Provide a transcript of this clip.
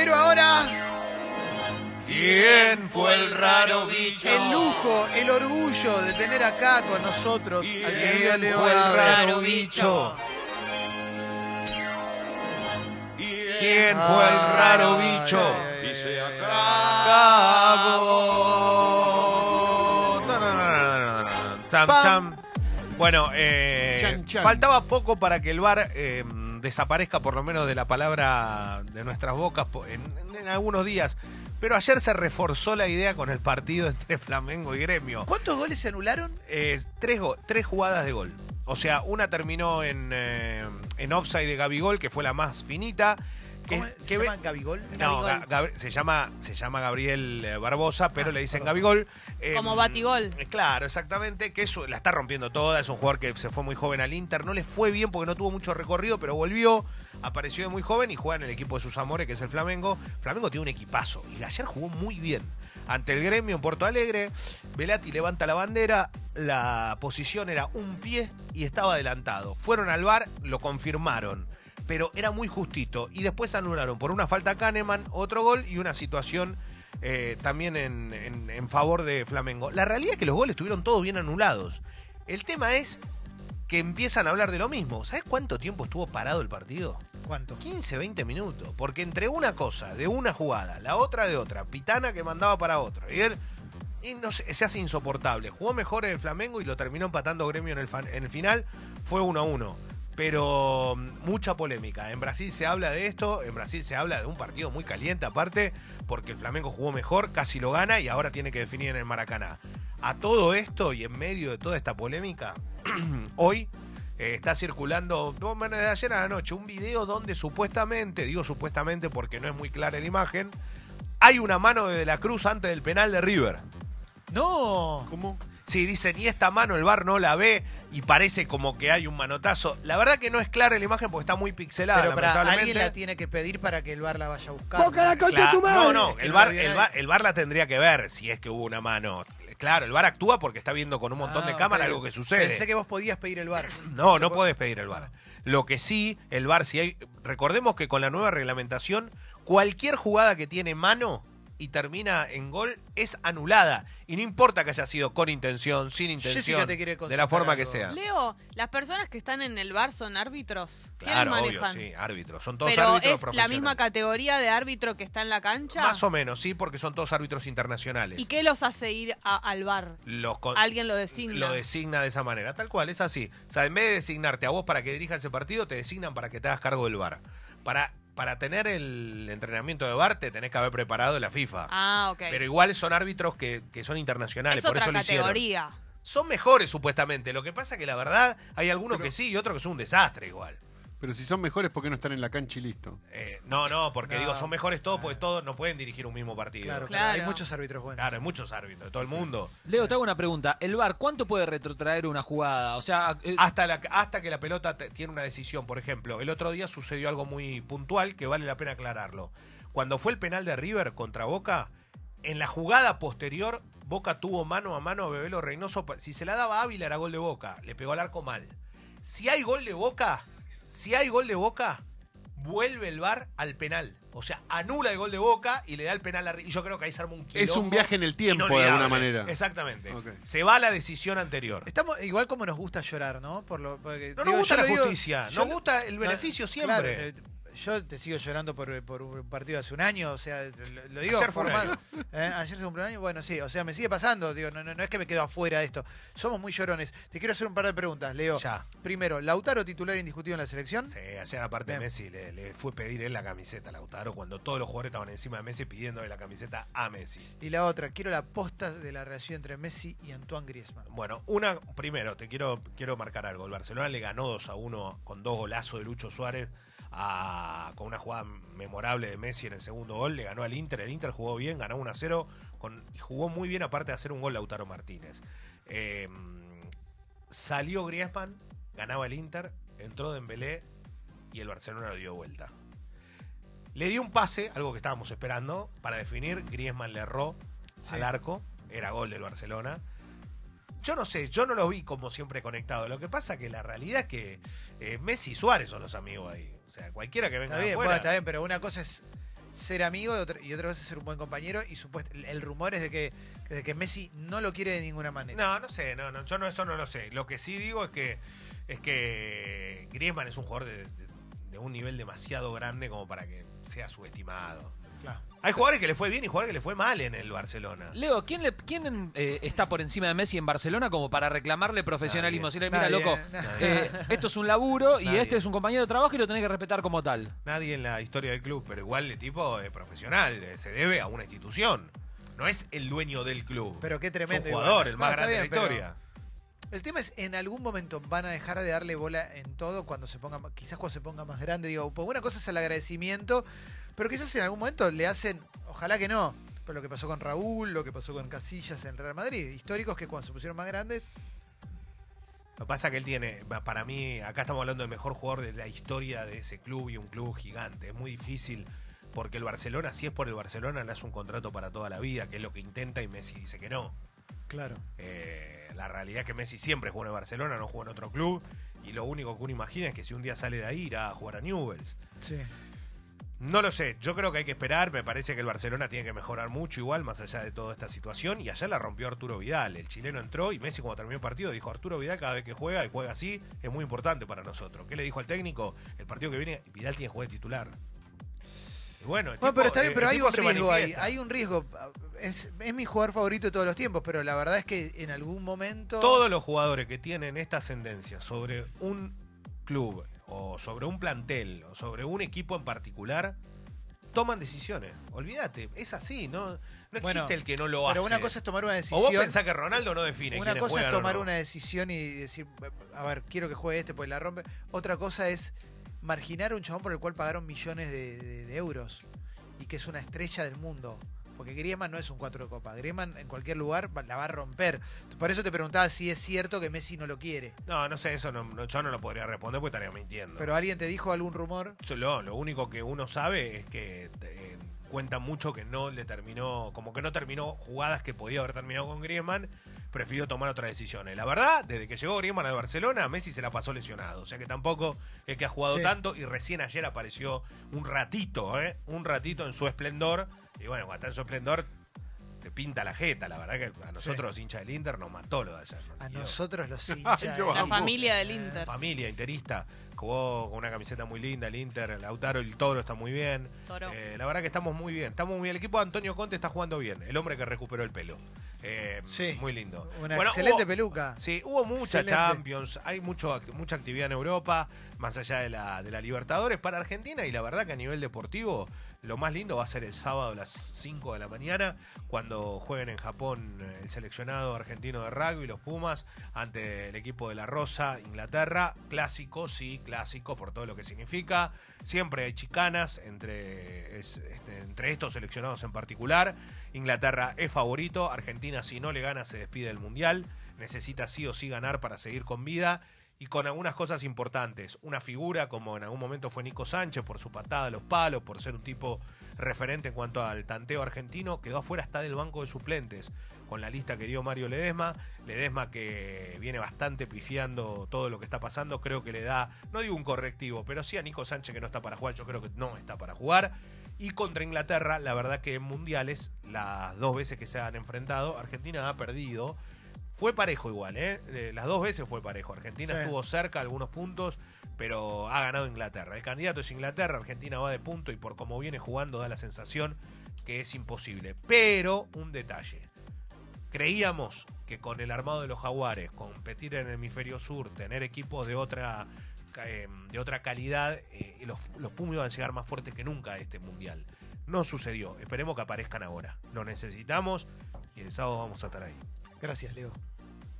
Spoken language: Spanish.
Pero ahora, ¿Quién fue el raro bicho? el lujo, el orgullo de tener acá con nosotros al querido ¿Quién Leo fue el raro bicho? ¿Quién fue el raro bicho? ay, ay, Y se acabó. No, no, no, no, no, no, no. Cham, cham. Bueno, eh, Chan, chan. faltaba poco para que el bar eh, desaparezca por lo menos de la palabra de nuestras bocas en, en algunos días. Pero ayer se reforzó la idea con el partido entre Flamengo y Gremio. ¿Cuántos goles se anularon? Eh, tres, go- tres jugadas de gol. O sea, una terminó en, eh, en offside de Gabigol, que fue la más finita. ¿Cómo se ve- llama Gabigol? no, Gabigol. Ga- Gabri- se, llama, se llama Gabriel eh, Barbosa, pero Ah, le dicen perdón. Gabigol. Eh, Como batigol. eh, Claro, exactamente, que eso la está rompiendo toda. Es un jugador que se fue muy joven al Inter. No le fue bien porque no tuvo mucho recorrido, pero volvió. Apareció de muy joven y juega en el equipo de sus amores, que es el Flamengo. Flamengo tiene un equipazo y ayer jugó muy bien. Ante el gremio en Porto Alegre, Velati levanta la bandera, la posición era un pie y estaba adelantado. Fueron al bar, lo confirmaron pero era muy justito. Y después anularon por una falta a Kahneman, otro gol y una situación eh, también en, en- en favor de Flamengo. La realidad es que los goles estuvieron todos bien anulados. El tema es que empiezan a hablar de lo mismo. ¿Sabes cuánto tiempo estuvo parado el partido? ¿Cuánto? 15, 20 minutos. Porque entre una cosa, de una jugada, la otra de otra, Pitana que mandaba para otro. Y él y no sé, se hace insoportable. Jugó mejor el Flamengo y lo terminó empatando Gremio en el, fan- en el final. Fue 1 a 1. Pero mm, mucha polémica. En Brasil se habla de esto. En Brasil se habla de un partido muy caliente, aparte, porque el Flamengo jugó mejor, casi lo gana y ahora tiene que definir en el Maracaná. A todo esto y en medio de toda esta polémica, hoy eh, está circulando, no, desde ayer a la noche, un video donde supuestamente, digo supuestamente porque no es muy clara la imagen, hay una mano de, de la Cruz antes del penal de River. No. ¿Cómo? Sí, dicen, y esta mano el bar no la ve y parece como que hay un manotazo. La verdad que no es clara la imagen porque está muy pixelada, Pero para lamentablemente. alguien la tiene que pedir para que el bar la vaya a buscar. Claro, no, no, Es que el no bar, la el, bar, el VAR la tendría que ver si es que hubo una mano. Claro, el bar actúa porque está viendo con un montón de Ah, cámaras algo que sucede. Pensé que vos podías pedir el bar. No, no puede- podés pedir el VAR. Lo que sí, el VAR, si hay. Recordemos que con la nueva reglamentación, cualquier jugada que tiene mano y termina en gol es anulada. Y no importa que haya sido con intención, sin intención, Jessica te quiere de la forma que sea. Leo, las personas que están en el bar son árbitros. ¿Quiénes Claro, obvio, sí, árbitros. Son todos Pero árbitros es la profesionales. misma categoría de árbitro que está en la cancha. Más o menos, sí, porque son todos árbitros internacionales. ¿Y qué los hace ir a- al bar? Los con- Alguien lo designa. Lo designa de esa manera, tal cual, es así. O sea, en vez de designarte a vos para que dirijas ese partido, te designan para que te hagas cargo del VAR. Para, para tener el entrenamiento de VAR te tenés que haber preparado la FIFA. Ah, ok. Pero igual son árbitros que, que son internacionales, es por otra eso lo hicieron. categoría. Son mejores supuestamente, lo que pasa que la verdad hay algunos Pero- que sí y otros que son un desastre igual. Pero si son mejores, ¿por qué no están en la cancha y listo? Eh, no, no, porque No. digo, son mejores todos porque todos no pueden dirigir un mismo partido. Claro, Claro, claro. Claro. Hay muchos árbitros buenos. hay muchos árbitros de todo el mundo. Leo, te hago una pregunta. ¿El VAR cuánto puede retrotraer una jugada? O sea, eh, Hasta, la, hasta que la pelota te- tiene una decisión. Por ejemplo, el otro día sucedió algo muy puntual que vale la pena aclararlo. Cuando fue el penal de River contra Boca, en la jugada posterior, Boca tuvo mano a mano a Bebelo Reynoso. Si se la daba a Ávila, era gol de Boca. Le pegó al arco mal. Si hay gol de Boca, si hay gol de Boca, vuelve el VAR al penal. O sea, anula el gol de Boca y le da el penal a. Y yo creo que ahí se arma un Es un quilombo viaje en el tiempo, de alguna manera. Exactamente. Se va a la decisión anterior. Estamos igual como nos gusta llorar, ¿no? Por lo, porque, No digo, nos gusta la digo- justicia, nos lo- gusta el no, beneficio claro, siempre. eh, yo te sigo llorando por, por un partido hace un año, o sea, lo, lo digo Ayer fue un formal. ¿Eh? Ayer se cumplió un año, bueno, sí, o sea, me sigue pasando, digo, no, no, no es que me quedo afuera de esto. Somos muy llorones. Te quiero hacer un par de preguntas, Leo. Ya. Primero, ¿Lautaro titular indiscutido en la selección? Sí, ayer aparte Bien. Messi le, le fue pedir él la camiseta a Lautaro cuando todos los jugadores estaban encima de Messi pidiéndole la camiseta a Messi. Y la otra, quiero la posta de la relación entre Messi y Antoine Griezmann. Bueno, una, primero, te quiero, quiero marcar algo. El Barcelona le ganó 2 a 1 con dos golazos de Lucho Suárez a- con una jugada memorable de Messi en el segundo gol. Le ganó al Inter. El Inter jugó bien, ganó 1 a 0 con, y jugó muy bien aparte de hacer un gol Lautaro Martínez. Eh, salió Griezmann, ganaba el Inter, entró Dembélé y el Barcelona lo dio vuelta. Le dio un pase, algo que estábamos esperando, para definir. Griezmann le erró Sí. al arco. Era gol del Barcelona. Yo no sé, yo no lo vi como siempre conectado. Lo que pasa que la realidad es que eh, Messi y Suárez son los amigos ahí. O sea, cualquiera que venga Está bien, afuera. bueno, está bien, pero una cosa es ser amigo y otra, y otra cosa es ser un buen compañero. Y supuest- el, el rumor es de que, de que Messi no lo quiere de ninguna manera. No, no sé, no, no, yo no, eso no lo sé. Lo que sí digo es que es que Griezmann es un jugador de, de- de un nivel demasiado grande como para que sea subestimado. Claro. Hay jugadores que le fue bien y jugadores que le fue mal en el Barcelona. Leo, ¿quién, le, quién eh, está por encima de Messi en Barcelona como para reclamarle profesionalismo? Nadie. Mira, Nadie, loco, nadie. eh, esto es un laburo y Nadie. este es un compañero de trabajo y lo tenés que respetar como tal. Nadie en la historia del club, pero igual el tipo es profesional, eh, se debe a una institución. No es el dueño del club. Pero qué es tremendo. igual. jugador, el más grande bien, de la historia. El tema es, en algún momento van a dejar de darle bola en todo cuando se ponga, quizás cuando se ponga más grande. Digo, pues una cosa es el agradecimiento, pero quizás en algún momento le hacen, ojalá que no, pero lo que pasó con Raúl, lo que pasó con Casillas en Real Madrid, históricos que cuando se pusieron más grandes, Lo que pasa es que él tiene, para mí, acá estamos hablando del mejor jugador de la historia de ese club y un club gigante. Es muy difícil porque el Barcelona, si es por el Barcelona, le hace un contrato para toda la vida, que es lo que intenta y Messi dice que no. claro. Eh, la realidad es que Messi siempre jugó en el Barcelona, no jugó en otro club. Y lo único que uno imagina es que si un día sale de ahí irá a jugar a Newells. Sí. No lo sé, yo creo que hay que esperar, me parece que el Barcelona tiene que mejorar mucho igual, más allá de toda esta situación, y allá la rompió Arturo Vidal, el chileno entró y Messi cuando terminó el partido dijo, Arturo Vidal cada vez que juega y juega así, es muy importante para nosotros. ¿Qué le dijo al técnico? El partido que viene, Vidal tiene que jugar de titular. Y bueno, el Bueno, tipo, pero está bien, eh, pero hay un riesgo ahí, hay un riesgo. Es, es mi jugador favorito de todos los tiempos, pero la verdad es que en algún momento... Todos los jugadores que tienen esta ascendencia sobre un club o sobre un plantel o sobre un equipo en particular toman decisiones. Olvídate, es así, no, no existe Bueno, el que no lo hace. Pero una cosa es tomar una o decisión... vos pensás que Ronaldo no define. Una cosa es o tomar no. una decisión y decir, a ver, quiero que juegue este, pues la rompe. Otra cosa es marginar a un chabón por el cual pagaron millones de, de- de euros y que es una estrella del mundo. Porque Griezmann no es un cuatro de copa. Griezmann en cualquier lugar la va a romper. Por eso te preguntaba si es cierto que Messi no lo quiere. No, no sé, eso no, no- yo no lo podría responder porque estaría mintiendo. Pero alguien te dijo algún rumor. Solo, lo único que uno sabe es que eh, cuenta mucho que no le terminó, como que no terminó jugadas que podía haber terminado con Griezmann, prefirió tomar otras decisiones. La verdad, desde que llegó Griezmann al Barcelona, Messi se la pasó lesionado, o sea que tampoco es que ha jugado Sí. tanto y recién ayer apareció un ratito, ¿eh? un ratito en su esplendor, y bueno, cuando está en su esplendor te pinta la jeta, la verdad que a nosotros los hinchas del Inter nos mató lo de ayer. nos A liquidó. nosotros los hinchas. yo La familia del Inter. Familia interista, jugó con una camiseta muy linda el Inter, Lautaro el Toro está muy bien. Toro. Eh, la verdad que estamos muy bien, estamos muy bien. El equipo de Antonio Conte está jugando bien, el hombre que recuperó el pelo. Eh, Sí. Muy lindo. Una Bueno, excelente hubo- peluca. Sí, hubo mucha Excelente. Champions, hay mucho, mucha actividad en Europa, más allá de la, de la Libertadores para Argentina y la verdad que a nivel deportivo lo más lindo va a ser el sábado a las 5 de la mañana cuando jueguen en Japón eh, el seleccionado argentino de rugby, los Pumas, ante el equipo de la Rosa, Inglaterra, clásico, sí, clásico por todo lo que significa. Siempre hay chicanas entre, es- este, entre estos seleccionados en particular. Inglaterra es favorito, Argentina si no le gana se despide del Mundial, necesita sí o sí ganar para seguir con vida y con algunas cosas importantes. Una figura como en algún momento fue Nico Sánchez por su patada a los palos, por ser un tipo referente en cuanto al tanteo argentino, quedó afuera hasta del banco de suplentes con la lista que dio Mario Ledesma. Ledesma que viene bastante pifiando todo lo que está pasando, creo que le da, no digo un correctivo, pero sí a Nico Sánchez que no está para jugar, yo creo que no está para jugar. Y contra Inglaterra, la verdad que en mundiales, las dos veces que se han enfrentado, Argentina ha perdido. Fue parejo igual, ¿eh? Eh, Las dos veces fue parejo. Argentina Sí. estuvo cerca algunos puntos, pero ha ganado Inglaterra. El candidato es Inglaterra, Argentina va de punto y por cómo viene jugando da la sensación que es imposible. Pero un detalle. Creíamos que con el armado de los jaguares, competir en el hemisferio sur, tener equipos de otra eh, de otra calidad, eh, los, los Pumas iban a llegar más fuertes que nunca a este mundial. No sucedió. Esperemos que aparezcan ahora. Lo necesitamos y el sábado vamos a estar ahí. Gracias, Leo.